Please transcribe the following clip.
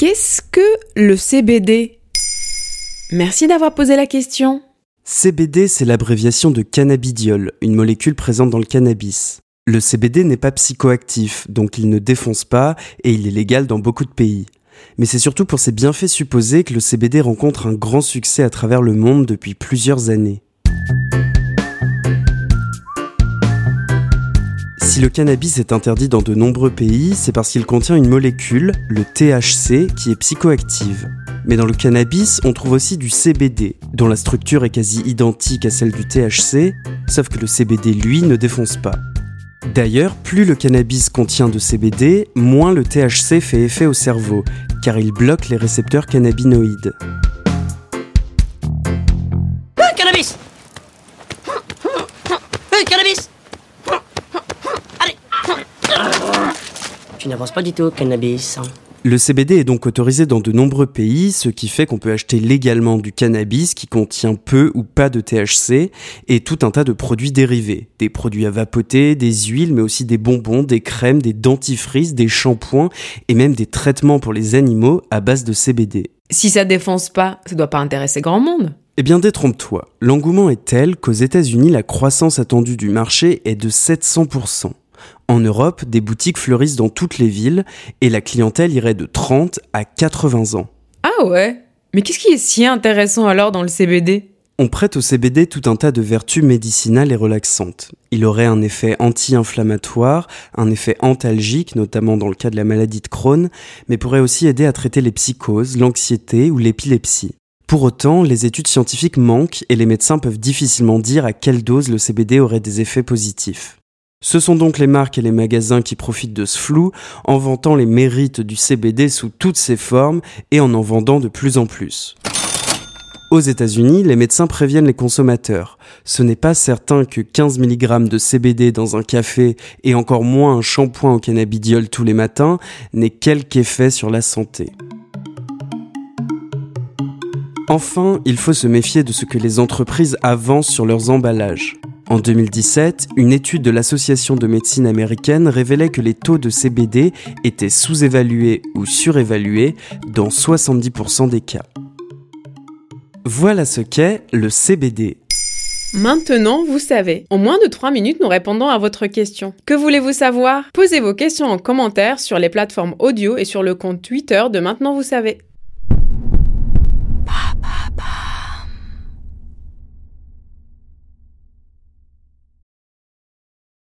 Qu'est-ce que le CBD Merci d'avoir posé la question. CBD, c'est l'abréviation de cannabidiol, une molécule présente dans le cannabis. Le CBD n'est pas psychoactif, donc il ne défonce pas et il est légal dans beaucoup de pays. Mais c'est surtout pour ses bienfaits supposés que le CBD rencontre un grand succès à travers le monde depuis plusieurs années. Si le cannabis est interdit dans de nombreux pays, c'est parce qu'il contient une molécule, le THC, qui est psychoactive. Mais dans le cannabis, on trouve aussi du CBD, dont la structure est quasi identique à celle du THC, sauf que le CBD, lui, ne défonce pas. D'ailleurs, plus le cannabis contient de CBD, moins le THC fait effet au cerveau, car il bloque les récepteurs cannabinoïdes. Tu n'avances pas du tout, cannabis. Le CBD est donc autorisé dans de nombreux pays, ce qui fait qu'on peut acheter légalement du cannabis qui contient peu ou pas de THC et tout un tas de produits dérivés. Des produits à vapoter, des huiles, mais aussi des bonbons, des crèmes, des dentifrices, des shampoings et même des traitements pour les animaux à base de CBD. Si ça défonce pas, ça doit pas intéresser grand monde. Eh bien, détrompe-toi. L'engouement est tel qu'aux États-Unis, la croissance attendue du marché est de 700%. En Europe, des boutiques fleurissent dans toutes les villes et la clientèle irait de 30 à 80 ans. Ah ouais Mais qu'est-ce qui est si intéressant alors dans le CBD On prête au CBD tout un tas de vertus médicinales et relaxantes. Il aurait un effet anti-inflammatoire, un effet antalgique, notamment dans le cas de la maladie de Crohn, mais pourrait aussi aider à traiter les psychoses, l'anxiété ou l'épilepsie. Pour autant, les études scientifiques manquent et les médecins peuvent difficilement dire à quelle dose le CBD aurait des effets positifs. Ce sont donc les marques et les magasins qui profitent de ce flou en vantant les mérites du CBD sous toutes ses formes et en en vendant de plus en plus. Aux États-Unis, les médecins préviennent les consommateurs. Ce n'est pas certain que 15 mg de CBD dans un café et encore moins un shampoing au cannabidiol tous les matins n'ait quelque effet sur la santé. Enfin, il faut se méfier de ce que les entreprises avancent sur leurs emballages. En 2017, une étude de l'Association de médecine américaine révélait que les taux de CBD étaient sous-évalués ou surévalués dans 70% des cas. Voilà ce qu'est le CBD. Maintenant, vous savez. En moins de 3 minutes, nous répondons à votre question. Que voulez-vous savoir? Posez vos questions en commentaire sur les plateformes audio et sur le compte Twitter de Maintenant, vous savez.